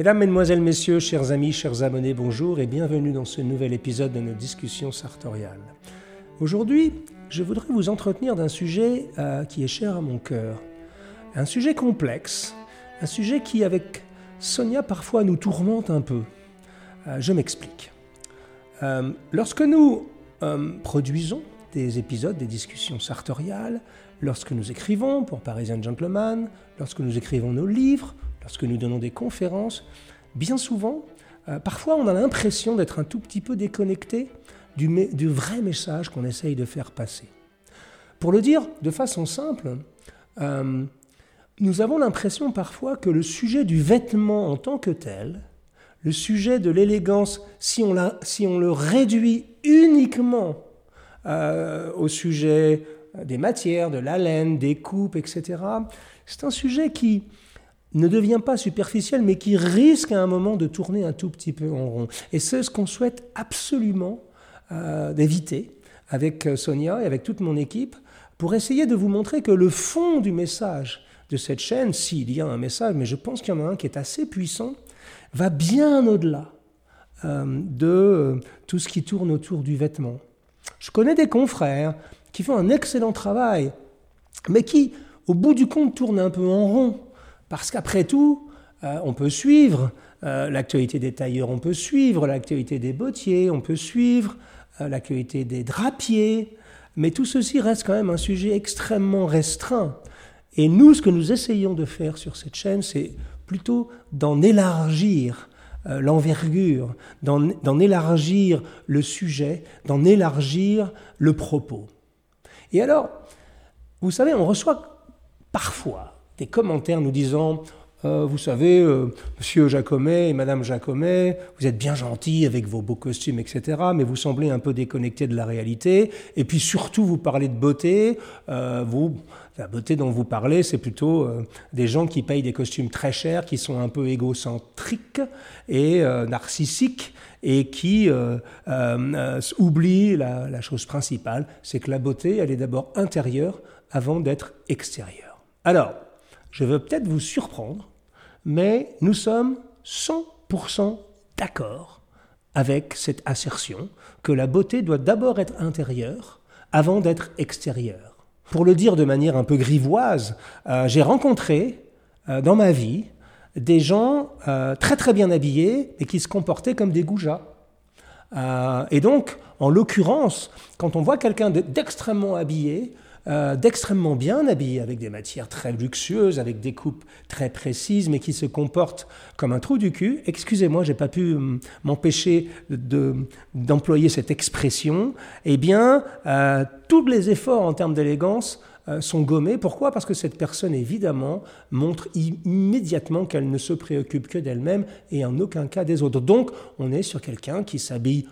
Mesdames, Mesdemoiselles, Messieurs, chers amis, chers abonnés, bonjour et bienvenue dans ce nouvel épisode de nos discussions sartoriales. Aujourd'hui, je voudrais vous entretenir d'un sujet euh, qui est cher à mon cœur. Un sujet complexe, un sujet qui, avec Sonia, parfois nous tourmente un peu. Euh, je m'explique. Euh, lorsque nous produisons des épisodes, des discussions sartoriales, lorsque nous écrivons pour Parisian Gentleman, lorsque nous écrivons nos livres, lorsque nous donnons des conférences, bien souvent, euh, parfois on a l'impression d'être un tout petit peu déconnecté du, vrai message qu'on essaye de faire passer. Pour le dire de façon simple, euh, nous avons l'impression parfois que le sujet du vêtement en tant que tel, le sujet de l'élégance, si, on si on le réduit uniquement euh, au sujet des matières, de la laine, des coupes, etc., c'est un sujet qui, ne devient pas superficiel, mais qui risque à un moment de tourner un tout petit peu en rond. Et c'est ce qu'on souhaite absolument euh, d'éviter avec euh, Sonia et avec toute mon équipe, pour essayer de vous montrer que le fond du message de cette chaîne, s'il y a un message, mais je pense qu'il y en a un qui est assez puissant, va bien au-delà euh, de tout ce qui tourne autour du vêtement. Je connais des confrères qui font un excellent travail, mais qui, au bout du compte, tournent un peu en rond parce qu'après tout, euh, on peut suivre euh, l'actualité des tailleurs, on peut suivre l'actualité des bottiers, on peut suivre euh, l'actualité des drapiers, mais tout ceci reste quand même un sujet extrêmement restreint. Et nous, ce que nous essayons de faire sur cette chaîne, c'est plutôt d'en élargir l'envergure, d'en élargir le sujet, d'en élargir le propos. Et alors, vous savez, on reçoit parfois des commentaires nous disant euh, vous savez, euh, monsieur Jacomet et madame Jacomet, vous êtes bien gentils avec vos beaux costumes, etc., mais vous semblez un peu déconnecté de la réalité. Et puis surtout, vous parlez de beauté. Euh, vous, la beauté dont vous parlez, c'est plutôt des gens qui payent des costumes très chers, qui sont un peu égocentriques et narcissiques, et qui oublient la, la chose principale, c'est que la beauté, elle est d'abord intérieure avant d'être extérieure. Alors, je veux peut-être vous surprendre, mais nous sommes 100% d'accord avec cette assertion que la beauté doit d'abord être intérieure avant d'être extérieure. Pour le dire de manière un peu grivoise, euh, j'ai rencontré euh, dans ma vie des gens euh, très très bien habillés et qui se comportaient comme des goujats. et donc, en l'occurrence, quand on voit quelqu'un d'extrêmement habillé, euh, d'extrêmement bien habillé, avec des matières très luxueuses, avec des coupes très précises, mais qui se comportent comme un trou du cul. Excusez-moi, j'ai pas pu hum, m'empêcher d'employer cette expression. Eh bien, euh, tous les efforts en termes d'élégance euh, sont gommés. Pourquoi? Parce que cette personne, évidemment, montre immédiatement qu'elle ne se préoccupe que d'elle-même et en aucun cas des autres. Donc, on est sur quelqu'un qui s'habille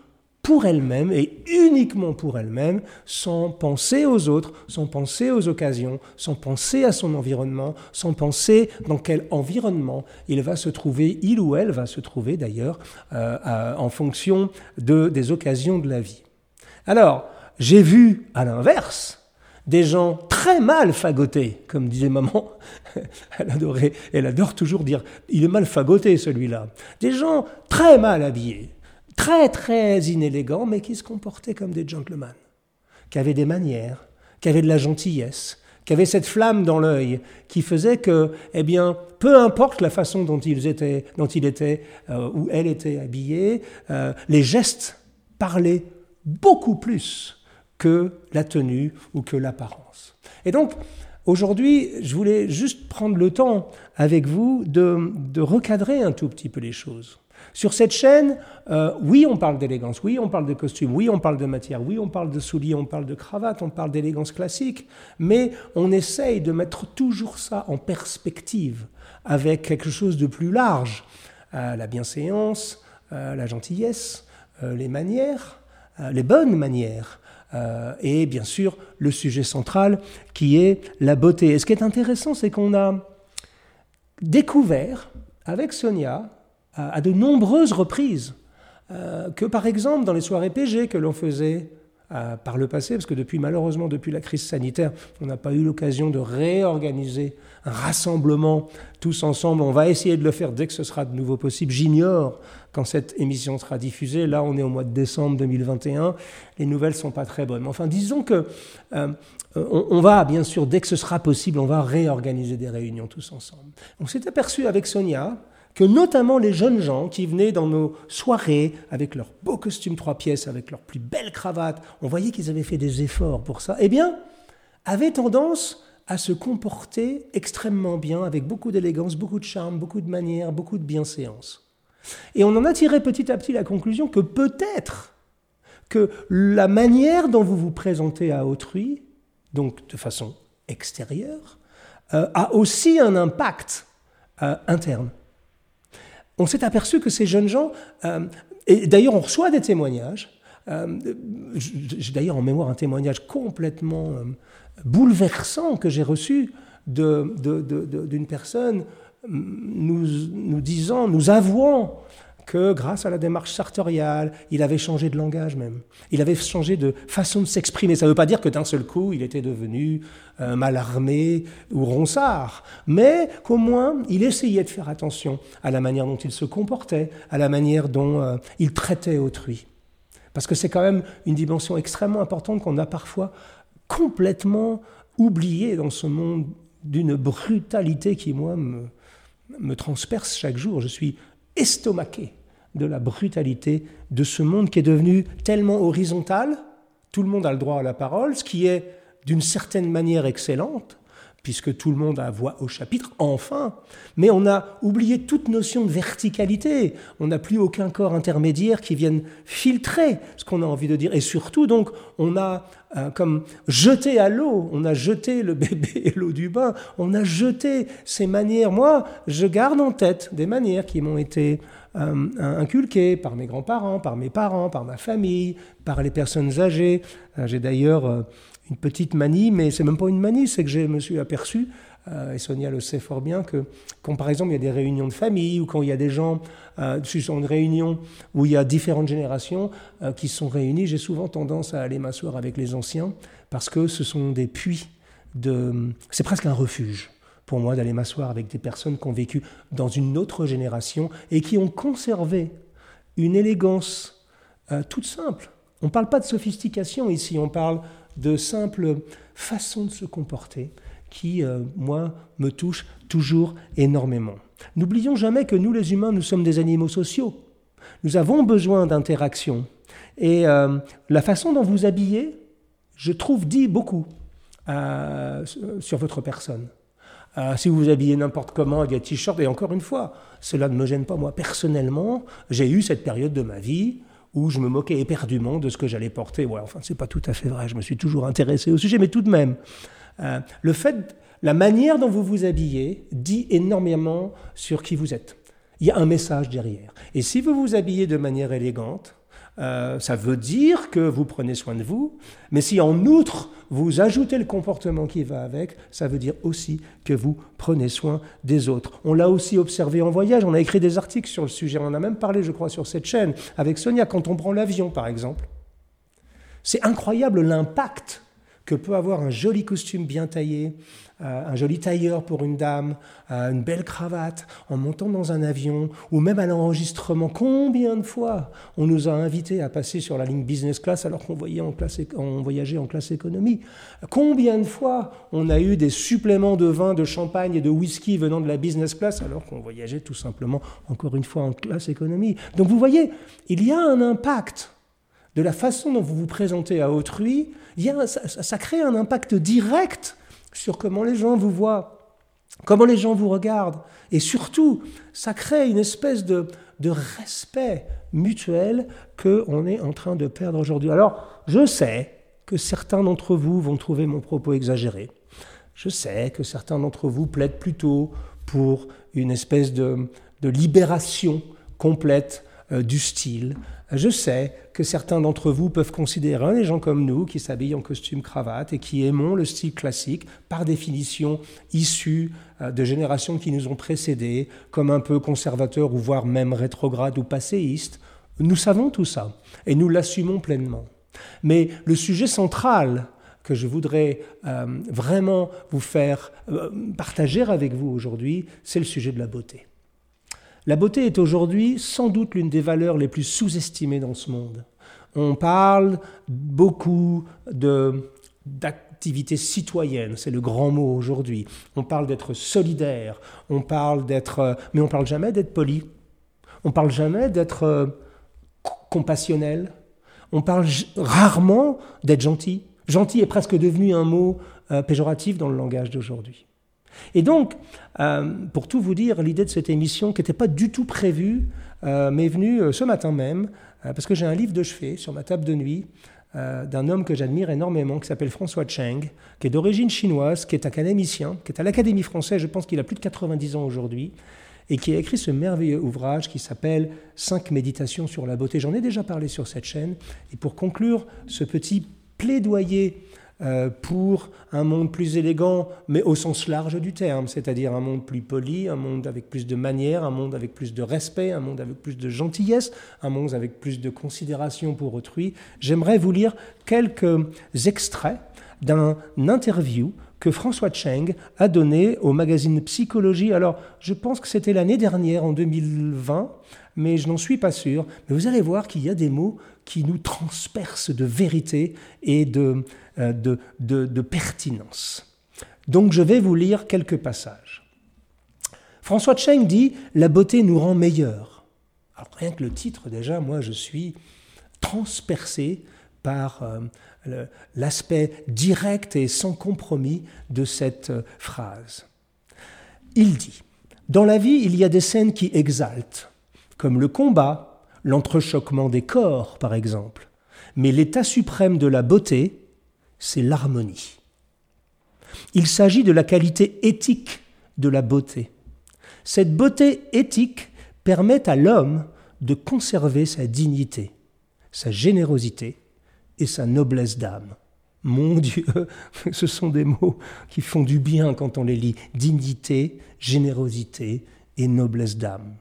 pour elle-même et uniquement pour elle-même, sans penser aux autres, sans penser aux occasions, sans penser à son environnement, sans penser dans quel environnement il va se trouver, il ou elle va se trouver d'ailleurs, euh, en fonction de, des occasions de la vie. Alors, j'ai vu à l'inverse des gens très mal fagotés, comme disait maman. Elle adorait, elle adore toujours dire, il est mal fagoté celui-là. Des gens très mal habillés, très très inélégants, mais qui se comportaient comme des gentlemen, qui avaient des manières, qui avaient de la gentillesse, qui avaient cette flamme dans l'œil, qui faisait que, eh bien, peu importe la façon dont ils étaient, dont il était euh, ou elle était habillée, euh, les gestes parlaient beaucoup plus que la tenue ou que l'apparence. Et donc, Aujourd'hui, je voulais juste prendre le temps avec vous de, de recadrer un tout petit peu les choses. Sur cette chaîne, euh, oui, on parle d'élégance, oui, on parle de costume, oui, on parle de matière, oui, on parle de souliers, on parle de cravate, on parle d'élégance classique, mais on essaye de mettre toujours ça en perspective avec quelque chose de plus large. Euh, la bienséance, euh, la gentillesse, les manières, les bonnes manières. et bien sûr, le sujet central qui est la beauté. Et ce qui est intéressant, c'est qu'on a découvert avec Sonia, à de nombreuses reprises euh, que par exemple dans les soirées PG que l'on faisait par le passé, parce que depuis, malheureusement, depuis la crise sanitaire, on n'a pas eu l'occasion de réorganiser un rassemblement tous ensemble. On va essayer de le faire dès que ce sera de nouveau possible. J'ignore quand cette émission sera diffusée. Là, on est au mois de décembre 2021. Les nouvelles sont pas très bonnes. Mais enfin, disons que euh, on, va, bien sûr, dès que ce sera possible, on va réorganiser des réunions tous ensemble. On s'est aperçu avec Sonia que notamment les jeunes gens qui venaient dans nos soirées avec leurs beaux costumes trois pièces, avec leurs plus belles cravates, on voyait qu'ils avaient fait des efforts pour ça, eh bien, avaient tendance à se comporter extrêmement bien, avec beaucoup d'élégance, beaucoup de charme, beaucoup de manières, beaucoup de bienséance. Et on en a tiré petit à petit la conclusion que peut-être que la manière dont vous vous présentez à autrui, donc de façon extérieure, euh, a aussi un impact euh, interne on s'est aperçu que ces jeunes gens, euh, et d'ailleurs on reçoit des témoignages, euh, j'ai d'ailleurs en mémoire un témoignage complètement euh, bouleversant que j'ai reçu d'une personne nous, nous disant, nous avouant que grâce à la démarche sartoriale, il avait changé de langage même. Il avait changé de façon de s'exprimer. Ça ne veut pas dire que d'un seul coup, il était devenu euh, mal armé ou ronsard, mais qu'au moins, il essayait de faire attention à la manière dont il se comportait, à la manière dont euh, il traitait autrui. Parce que c'est quand même une dimension extrêmement importante qu'on a parfois complètement oubliée dans ce monde d'une brutalité qui, moi, me, me transperce chaque jour. Je suis estomaqué de la brutalité de ce monde qui est devenu tellement horizontal, tout le monde a le droit à la parole, ce qui est d'une certaine manière excellente, puisque tout le monde a voix au chapitre, enfin, mais on a oublié toute notion de verticalité, on n'a plus aucun corps intermédiaire qui vienne filtrer ce qu'on a envie de dire, et surtout donc on a euh, comme jeté à l'eau, on a jeté le bébé et l'eau du bain, on a jeté ces manières, moi je garde en tête des manières qui m'ont été euh, inculqué par mes grands-parents, par mes parents, par ma famille, par les personnes âgées. Euh, j'ai d'ailleurs une petite manie, mais c'est même pas une manie, c'est que je me suis aperçu, et Sonia le sait fort bien, que quand par exemple il y a des réunions de famille ou quand il y a des gens euh, sur une réunion où il y a différentes générations qui sont réunies, j'ai souvent tendance à aller m'asseoir avec les anciens parce que ce sont des puits de. C'est presque un refuge pour moi d'aller m'asseoir avec des personnes qui ont vécu dans une autre génération et qui ont conservé une élégance euh, toute simple. On ne parle pas de sophistication ici, on parle de simple façon de se comporter qui, euh, moi, me touche toujours énormément. N'oublions jamais que nous, les humains, nous sommes des animaux sociaux. Nous avons besoin d'interaction. Et euh, la façon dont vous habillez, je trouve, dit beaucoup sur votre personne. Euh, si vous vous habillez n'importe comment avec des t-shirts, et encore une fois, cela ne me gêne pas moi personnellement, j'ai eu cette période de ma vie où je me moquais éperdument de ce que j'allais porter. Ouais, enfin, c'est pas tout à fait vrai, je me suis toujours intéressé au sujet, mais tout de même, euh, le fait, la manière dont vous vous habillez dit énormément sur qui vous êtes. Il y a un message derrière. Et si vous vous habillez de manière élégante, euh, ça veut dire que vous prenez soin de vous, mais si en outre vous ajoutez le comportement qui va avec, ça veut dire aussi que vous prenez soin des autres. On l'a aussi observé en voyage, on a écrit des articles sur le sujet, on en a même parlé, je crois, sur cette chaîne, avec Sonia, quand on prend l'avion, par exemple. C'est incroyable l'impact que peut avoir un joli costume bien taillé, euh, un joli tailleur pour une dame, euh, une belle cravate, en montant dans un avion, ou même à l'enregistrement. Combien de fois on nous a invités à passer sur la ligne business class alors qu'on voyageait en classe économie? Combien de fois on a eu des suppléments de vin, de champagne et de whisky venant de la business class alors qu'on voyageait tout simplement, encore une fois, en classe économie? Donc vous voyez, il y a un impact de la façon dont vous vous présentez à autrui, ça, crée un impact direct sur comment les gens vous voient, comment les gens vous regardent. Et surtout, ça crée une espèce de, respect mutuel qu'on est en train de perdre aujourd'hui. Alors, je sais que certains d'entre vous vont trouver mon propos exagéré. Je sais que certains d'entre vous plaident plutôt pour une espèce de, de libération complète euh, du style. Je sais que certains d'entre vous peuvent considérer les gens comme nous qui s'habillent en costume cravate et qui aimons le style classique, par définition issu euh, de générations qui nous ont précédés, comme un peu conservateurs ou voire même rétrogrades ou passéistes. Nous savons tout ça et nous l'assumons pleinement. Mais le sujet central que je voudrais euh, vraiment vous faire euh, partager avec vous aujourd'hui, c'est le sujet de la beauté. La beauté est aujourd'hui sans doute l'une des valeurs les plus sous-estimées dans ce monde. On parle beaucoup d'activité citoyenne, c'est le grand mot aujourd'hui. On parle d'être solidaire, on parle d'être, euh, mais on parle jamais d'être poli. On parle jamais d'être compassionnel. On parle rarement d'être gentil. Gentil est presque devenu un mot euh, péjoratif dans le langage d'aujourd'hui. Et donc, euh, pour tout vous dire, l'idée de cette émission, qui n'était pas du tout prévue, euh, m'est venue ce matin même, parce que j'ai un livre de chevet sur ma table de nuit d'un homme que j'admire énormément, qui s'appelle François Cheng, qui est d'origine chinoise, qui est académicien, qui est à l'Académie française, je pense qu'il a plus de 90 ans aujourd'hui, et qui a écrit ce merveilleux ouvrage qui s'appelle Cinq méditations sur la beauté. J'en ai déjà parlé sur cette chaîne, et pour conclure ce petit plaidoyer euh, pour un monde plus élégant, mais au sens large du terme, c'est-à-dire un monde plus poli, un monde avec plus de manières, un monde avec plus de respect, un monde avec plus de gentillesse, un monde avec plus de considération pour autrui. J'aimerais vous lire quelques extraits d'un interview que François Cheng a donné au magazine Psychologie. Alors, je pense que c'était l'année dernière, en 2020, mais je n'en suis pas sûr. Mais vous allez voir qu'il y a des mots qui nous transpercent de vérité et de, euh, de, de, pertinence. Donc je vais vous lire quelques passages. François Cheng dit La beauté nous rend meilleurs. Alors rien que le titre, déjà, moi je suis transpercé par euh, l'aspect direct et sans compromis de cette euh, phrase. Il dit Dans la vie, il y a des scènes qui exaltent, comme le combat, l'entrechoquement des corps, par exemple. Mais l'état suprême de la beauté, c'est l'harmonie. Il s'agit de la qualité éthique de la beauté. Cette beauté éthique permet à l'homme de conserver sa dignité, sa générosité et sa noblesse d'âme. Mon Dieu, ce sont des mots qui font du bien quand on les lit. Dignité, générosité et noblesse d'âme.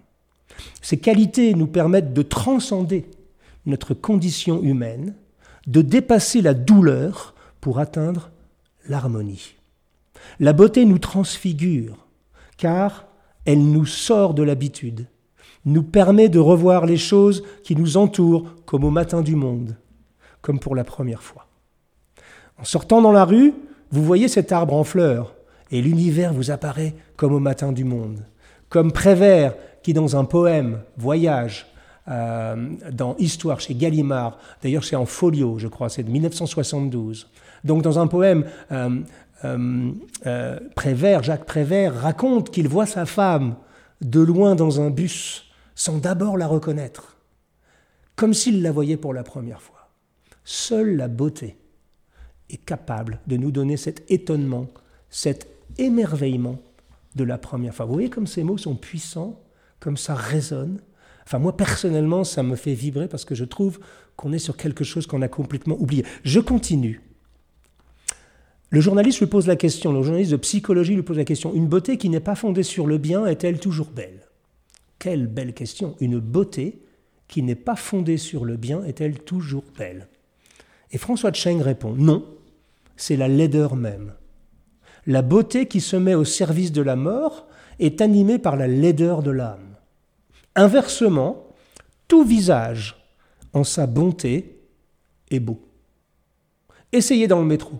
Ces qualités nous permettent de transcender notre condition humaine, de dépasser la douleur pour atteindre l'harmonie. La beauté nous transfigure, car elle nous sort de l'habitude, nous permet de revoir les choses qui nous entourent comme au matin du monde, comme pour la première fois. En sortant dans la rue, vous voyez cet arbre en fleurs, et l'univers vous apparaît comme au matin du monde, comme Prévert qui dans un poème Voyage, euh, dans Histoire chez Gallimard, d'ailleurs c'est en folio, je crois, c'est de 1972. Donc dans un poème, euh, euh, Prévert, Jacques Prévert raconte qu'il voit sa femme de loin dans un bus sans d'abord la reconnaître, comme s'il la voyait pour la première fois. Seule la beauté est capable de nous donner cet étonnement, cet émerveillement de la première fois. Vous voyez comme ces mots sont puissants comme ça résonne. Enfin, moi, personnellement, ça me fait vibrer parce que je trouve qu'on est sur quelque chose qu'on a complètement oublié. Je continue. Le journaliste lui pose la question, le journaliste de psychologie lui pose la question, une beauté qui n'est pas fondée sur le bien est-elle toujours belle? Quelle belle question Une beauté qui n'est pas fondée sur le bien est-elle toujours belle? Et François Cheng répond, non, c'est la laideur même. La beauté qui se met au service de la mort est animée par la laideur de l'âme. Inversement, tout visage en sa bonté est beau. Essayez dans le métro.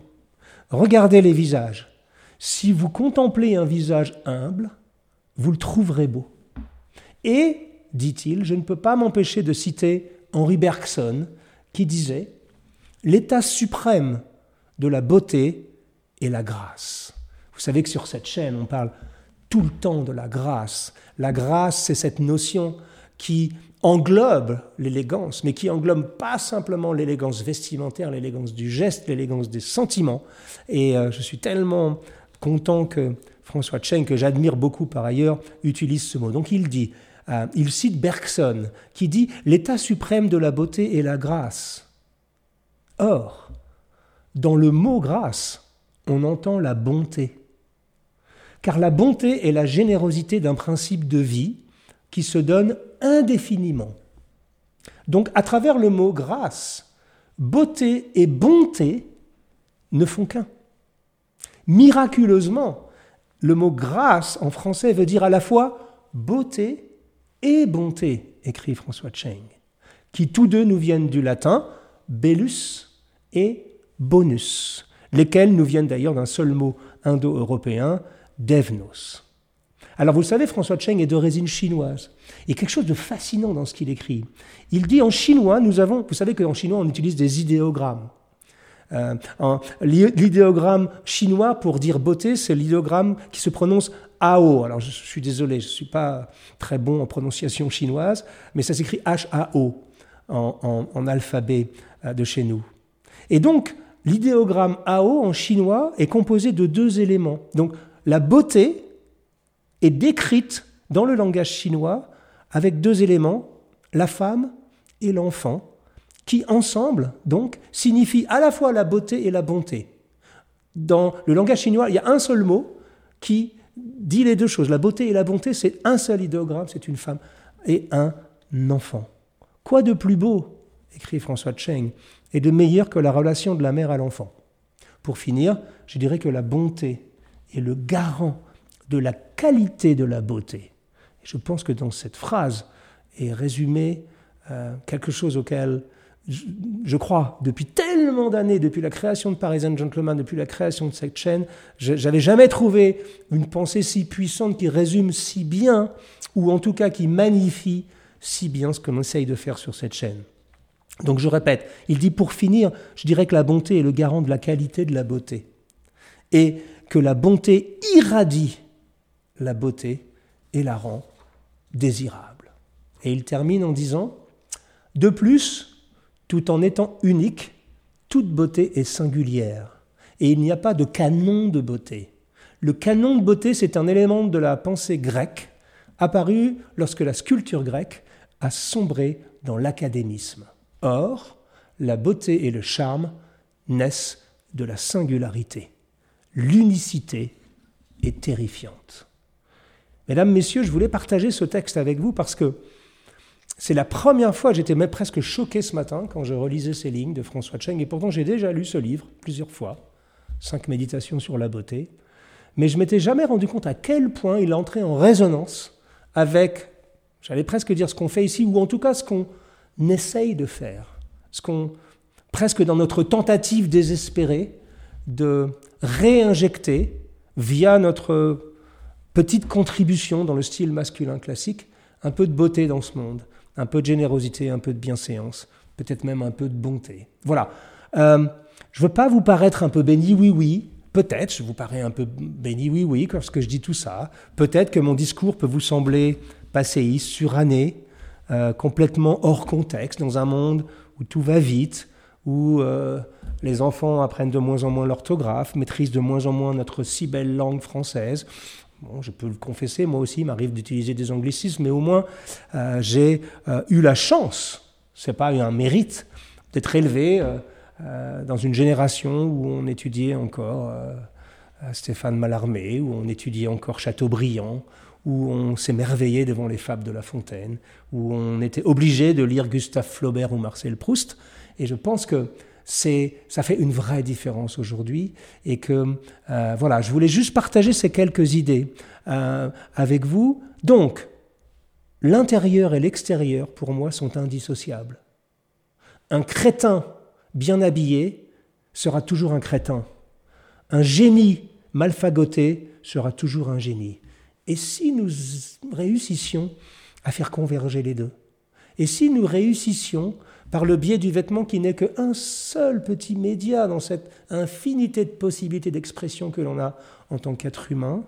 Regardez les visages. Si vous contemplez un visage humble, vous le trouverez beau. Et, dit-il, je ne peux pas m'empêcher de citer Henri Bergson, qui disait L'état suprême de la beauté est la grâce. Vous savez que sur cette chaîne, on parle tout le temps de la grâce. La grâce, c'est cette notion qui englobe l'élégance, mais qui englobe pas simplement l'élégance vestimentaire, l'élégance du geste, l'élégance des sentiments. Et euh, je suis tellement content que François Cheng, que j'admire beaucoup par ailleurs, utilise ce mot. Donc il dit, euh, il cite Bergson, qui dit L'état suprême de la beauté est la grâce. Or, dans le mot grâce, on entend la bonté car la bonté est la générosité d'un principe de vie qui se donne indéfiniment. Donc à travers le mot grâce, beauté et bonté ne font qu'un. Miraculeusement, le mot grâce en français veut dire à la fois beauté et bonté, écrit François Cheng, qui tous deux nous viennent du latin bellus et bonus, lesquels nous viennent d'ailleurs d'un seul mot indo-européen, devnos. Alors vous le savez, François Cheng est d'origine chinoise. A quelque chose de fascinant dans ce qu'il écrit. Il dit en chinois, nous avons, vous savez qu'en chinois on utilise des idéogrammes. Euh, l'idéogramme chinois pour dire beauté, c'est l'idéogramme qui se prononce AO. Alors je, suis désolé, je ne suis pas très bon en prononciation chinoise, mais ça s'écrit H-A-O en, alphabet euh, de chez nous. Et donc, l'idéogramme AO en chinois est composé de deux éléments. Donc, la beauté est décrite dans le langage chinois avec deux éléments, la femme et l'enfant, qui ensemble, donc, signifient à la fois la beauté et la bonté. Dans le langage chinois, il y a un seul mot qui dit les deux choses. La beauté et la bonté, c'est un seul idéogramme, c'est une femme et un enfant. Quoi de plus beau, écrit François Cheng, et de meilleur que la relation de la mère à l'enfant? Pour finir, je dirais que la bonté est le garant de la qualité de la beauté. je pense que dans cette phrase est résumé euh, quelque chose auquel je, crois, depuis tellement d'années, depuis la création de Parisian Gentleman, depuis la création de cette chaîne, j'avais jamais trouvé une pensée si puissante qui résume si bien, ou en tout cas qui magnifie si bien ce qu'on essaye de faire sur cette chaîne. Donc je répète, il dit pour finir, je dirais que la bonté est le garant de la qualité de la beauté. Et que la bonté irradie la beauté et la rend désirable. Et il termine en disant, de plus, tout en étant unique, toute beauté est singulière. Et il n'y a pas de canon de beauté. Le canon de beauté, c'est un élément de la pensée grecque, apparu lorsque la sculpture grecque a sombré dans l'académisme. Or, la beauté et le charme naissent de la singularité. L'unicité est terrifiante. Mesdames, Messieurs, je voulais partager ce texte avec vous parce que c'est la première fois, j'étais même presque choqué ce matin quand je relisais ces lignes de François Cheng, et pourtant j'ai déjà lu ce livre plusieurs fois, Cinq méditations sur la beauté, mais je m'étais jamais rendu compte à quel point il entrait en résonance avec, j'allais presque dire ce qu'on fait ici, ou en tout cas ce qu'on essaye de faire, presque dans notre tentative désespérée de réinjecter via notre petite contribution dans le style masculin classique, un peu de beauté dans ce monde, un peu de générosité, un peu de bienséance, peut-être même un peu de bonté. Voilà. Euh, je ne veux pas vous paraître un peu béni, oui, oui. Peut-être, je vous parais un peu béni, oui, oui, lorsque je dis tout ça. Peut-être que mon discours peut vous sembler passéiste, suranné, euh, complètement hors contexte, dans un monde où tout va vite, où euh, les enfants apprennent de moins en moins l'orthographe, maîtrisent de moins en moins notre si belle langue française, Bon, je peux le confesser, moi aussi, il m'arrive d'utiliser des anglicismes, mais au moins euh, j'ai euh, eu la chance, c'est pas un mérite, d'être élevé dans une génération où on étudiait encore Stéphane Mallarmé, où on étudiait encore Chateaubriand, où on s'émerveillait devant les fables de La Fontaine, où on était obligé de lire Gustave Flaubert ou Marcel Proust. Et je pense que ça fait une vraie différence aujourd'hui. Et que, euh, voilà, je voulais juste partager ces quelques idées euh, avec vous. Donc, l'intérieur et l'extérieur, pour moi, sont indissociables. Un crétin bien habillé sera toujours un crétin. Un génie mal fagoté sera toujours un génie. Et si nous réussissions à faire converger les deux? Et si nous réussissions par le biais du vêtement qui n'est qu'un seul petit média dans cette infinité de possibilités d'expression que l'on a en tant qu'être humain.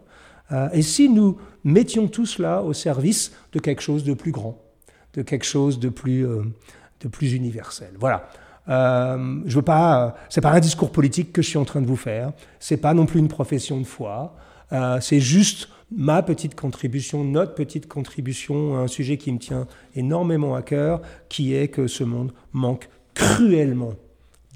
Euh, et si nous mettions tout cela au service de quelque chose de plus grand, de quelque chose de plus, euh, de plus universel? Voilà. Euh, je veux pas, c'est pas un discours politique que je suis en train de vous faire. C'est pas non plus une profession de foi. c'est juste ma petite contribution, notre petite contribution à un sujet qui me tient énormément à cœur, qui est que ce monde manque cruellement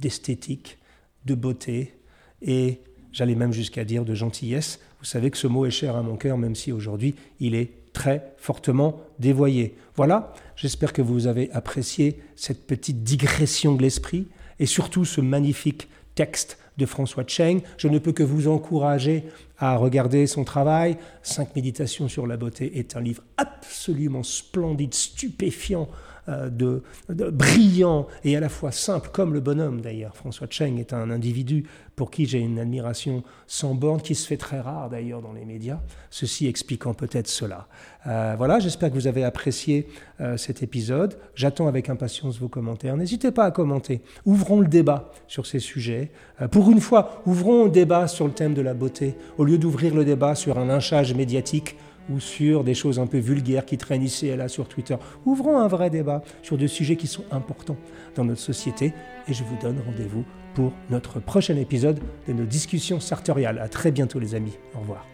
d'esthétique, de beauté et j'allais même jusqu'à dire de gentillesse. Vous savez que ce mot est cher à mon cœur, même si aujourd'hui il est très fortement dévoyé. Voilà, j'espère que vous avez apprécié cette petite digression de l'esprit et surtout ce magnifique texte de François Cheng. Je ne peux que vous encourager à regarder son travail. Cinq méditations sur la beauté est un livre absolument splendide, stupéfiant, euh, de, brillant et à la fois simple, comme le bonhomme d'ailleurs. François Cheng est un individu pour qui j'ai une admiration sans borne, qui se fait très rare d'ailleurs dans les médias, ceci expliquant peut-être cela. Euh, voilà, j'espère que vous avez apprécié euh, cet épisode. J'attends avec impatience vos commentaires. N'hésitez pas à commenter. Ouvrons le débat sur ces sujets. pour une fois, ouvrons le débat sur le thème de la beauté, au lieu d'ouvrir le débat sur un lynchage médiatique ou sur des choses un peu vulgaires qui traînent ici et là sur Twitter. Ouvrons un vrai débat sur des sujets qui sont importants dans notre société et je vous donne rendez-vous pour notre prochain épisode de nos discussions sartoriales. À très bientôt les amis. Au revoir.